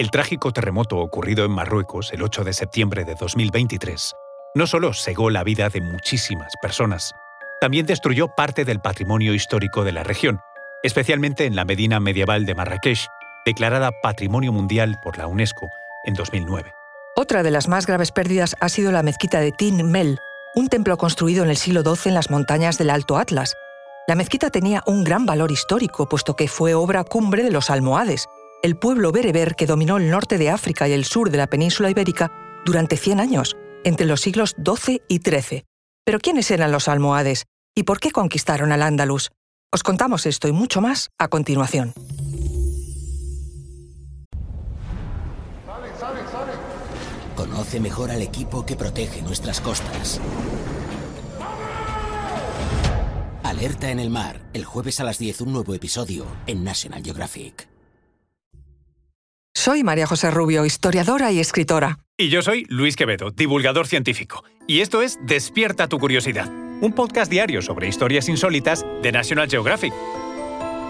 El trágico terremoto ocurrido en Marruecos el 8 de septiembre de 2023 no solo cegó la vida de muchísimas personas, también destruyó parte del patrimonio histórico de la región, especialmente en la Medina medieval de Marrakech, declarada Patrimonio Mundial por la UNESCO en 2009. Otra de las más graves pérdidas ha sido la mezquita de Tin Mel, un templo construido en el siglo XII en las montañas del Alto Atlas. La mezquita tenía un gran valor histórico, puesto que fue obra cumbre de los almohades, el pueblo bereber que dominó el norte de África y el sur de la península ibérica durante 100 años, entre los siglos XII y XIII. Pero ¿quiénes eran los almohades? ¿Y por qué conquistaron al Andalus? Os contamos esto y mucho más a continuación. Conoce mejor al equipo que protege nuestras costas. Alerta en el mar, el jueves a las 10 un nuevo episodio en National Geographic. Soy María José Rubio, historiadora y escritora. Y yo soy Luis Quevedo, divulgador científico. Y esto es Despierta tu curiosidad, un podcast diario sobre historias insólitas de National Geographic.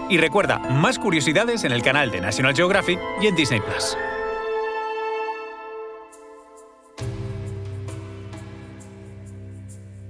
Y recuerda, más curiosidades en el canal de National Geographic y en Disney Plus.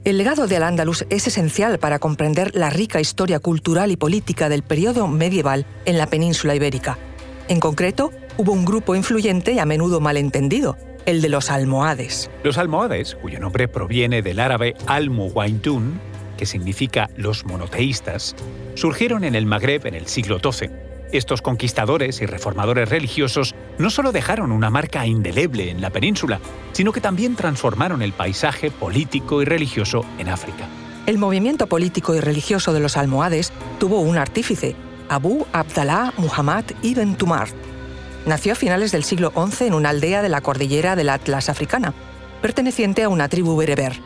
El legado de Al-Ándalus es esencial para comprender la rica historia cultural y política del periodo medieval en la península ibérica. En concreto, hubo un grupo influyente y a menudo malentendido, el de los almohades. Los almohades, cuyo nombre proviene del árabe al-muwaintun, que significa los monoteístas, surgieron en el Magreb en el siglo XII estos conquistadores y reformadores religiosos no solo dejaron una marca indeleble en la península, sino que también transformaron el paisaje político y religioso en África. El movimiento político y religioso de los almohades tuvo un artífice, Abu Abdallah Muhammad ibn Tumar. Nació a finales del siglo XI en una aldea de la cordillera del Atlas africana, perteneciente a una tribu bereber.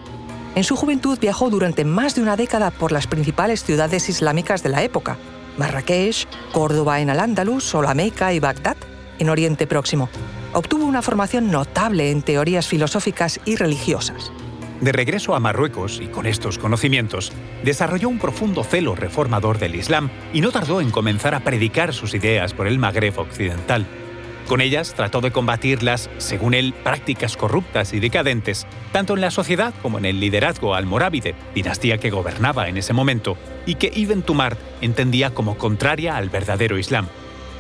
En su juventud viajó durante más de una década por las principales ciudades islámicas de la época, Marrakech, Córdoba en Al-Ándalus Meca y Bagdad en Oriente Próximo. Obtuvo una formación notable en teorías filosóficas y religiosas. De regreso a Marruecos y con estos conocimientos, desarrolló un profundo celo reformador del Islam y no tardó en comenzar a predicar sus ideas por el Magreb occidental. Con ellas trató de combatir las, según él, prácticas corruptas y decadentes, tanto en la sociedad como en el liderazgo almorávide, dinastía que gobernaba en ese momento, y que Ibn Tumar entendía como contraria al verdadero Islam.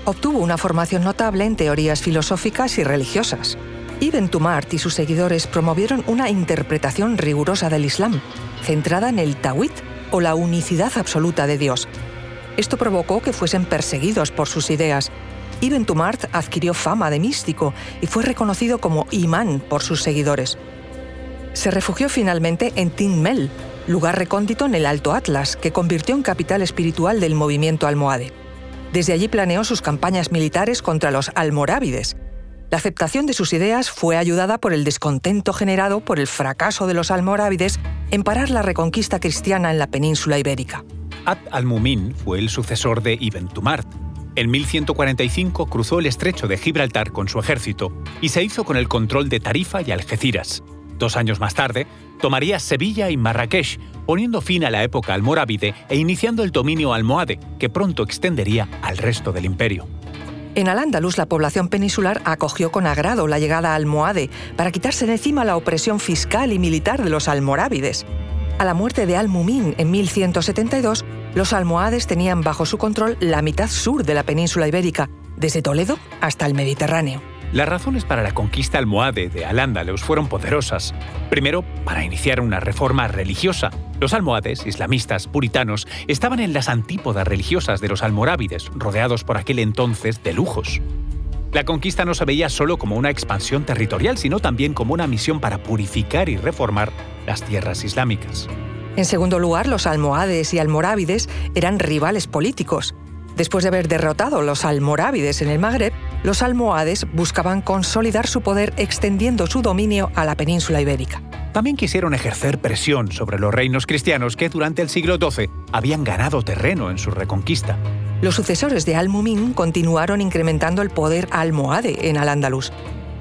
Obtuvo una formación notable en teorías filosóficas y religiosas. Ibn Tumart y sus seguidores promovieron una interpretación rigurosa del Islam, centrada en el Tawhid o la unicidad absoluta de Dios. Esto provocó que fuesen perseguidos por sus ideas Ibn Tumart adquirió fama de místico y fue reconocido como imán por sus seguidores. Se refugió finalmente en Tinmel, lugar recóndito en el Alto Atlas, que convirtió en capital espiritual del movimiento almohade. Desde allí planeó sus campañas militares contra los almorávides. La aceptación de sus ideas fue ayudada por el descontento generado por el fracaso de los almorávides en parar la reconquista cristiana en la península ibérica. Abd al-Mumin fue el sucesor de Ibn Tumart, en 1145 cruzó el estrecho de Gibraltar con su ejército y se hizo con el control de Tarifa y Algeciras. Dos años más tarde, tomaría Sevilla y Marrakech, poniendo fin a la época almorávide e iniciando el dominio almohade, que pronto extendería al resto del imperio. En Al-Ándalus, la población peninsular acogió con agrado la llegada almohade para quitarse de encima la opresión fiscal y militar de los almorávides. A la muerte de Al-Mumin en 1172, los almohades tenían bajo su control la mitad sur de la península ibérica, desde Toledo hasta el Mediterráneo. Las razones para la conquista almohade de Al-Ándalus fueron poderosas. Primero, para iniciar una reforma religiosa. Los almohades, islamistas, puritanos, estaban en las antípodas religiosas de los almorávides, rodeados por aquel entonces de lujos. La conquista no se veía solo como una expansión territorial, sino también como una misión para purificar y reformar las tierras islámicas. En segundo lugar, los almohades y almorávides eran rivales políticos. Después de haber derrotado a los almorávides en el Magreb, los almohades buscaban consolidar su poder extendiendo su dominio a la península ibérica. También quisieron ejercer presión sobre los reinos cristianos que durante el siglo XII habían ganado terreno en su reconquista. Los sucesores de Al-Mumin continuaron incrementando el poder almohade en Al-Ándalus.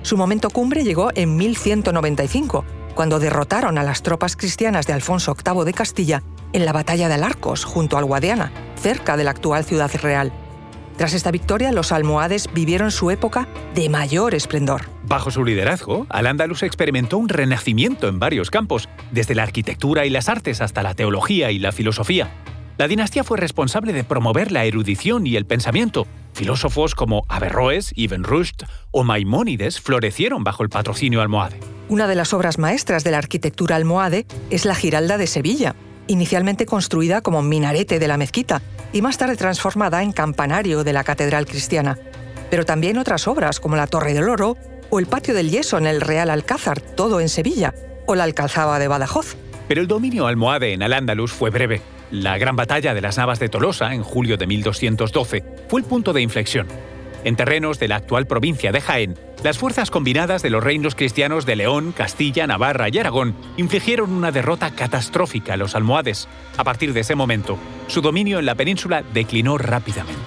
Su momento cumbre llegó en 1195, cuando derrotaron a las tropas cristianas de Alfonso VIII de Castilla en la batalla de Alarcos, junto al Guadiana, cerca de la actual ciudad real. Tras esta victoria, los almohades vivieron su época de mayor esplendor. Bajo su liderazgo, Al-Ándalus experimentó un renacimiento en varios campos, desde la arquitectura y las artes hasta la teología y la filosofía. La dinastía fue responsable de promover la erudición y el pensamiento. Filósofos como Averroes, Ibn Rushd o Maimónides florecieron bajo el patrocinio almohade. Una de las obras maestras de la arquitectura almohade es la Giralda de Sevilla, inicialmente construida como minarete de la mezquita y más tarde transformada en campanario de la catedral cristiana. Pero también otras obras como la Torre del Oro o el Patio del Yeso en el Real Alcázar, todo en Sevilla, o la Alcazaba de Badajoz. Pero el dominio almohade en Al-Ándalus fue breve. La gran batalla de las Navas de Tolosa, en julio de 1212, fue el punto de inflexión. En terrenos de la actual provincia de Jaén, las fuerzas combinadas de los reinos cristianos de León, Castilla, Navarra y Aragón infligieron una derrota catastrófica a los almohades. A partir de ese momento, su dominio en la península declinó rápidamente.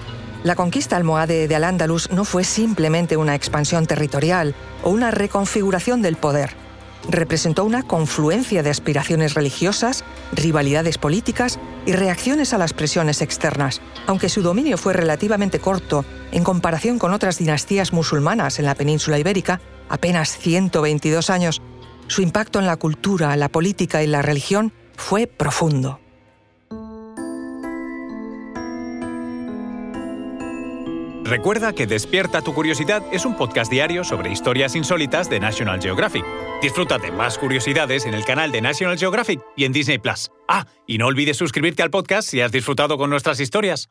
La conquista almohade de Al-Ándalus no fue simplemente una expansión territorial o una reconfiguración del poder representó una confluencia de aspiraciones religiosas, rivalidades políticas y reacciones a las presiones externas. Aunque su dominio fue relativamente corto en comparación con otras dinastías musulmanas en la península ibérica, apenas 122 años, su impacto en la cultura, la política y la religión fue profundo. Recuerda que Despierta tu Curiosidad es un podcast diario sobre historias insólitas de National Geographic. Disfruta de más curiosidades en el canal de National Geographic y en Disney Plus. Ah, y no olvides suscribirte al podcast si has disfrutado con nuestras historias.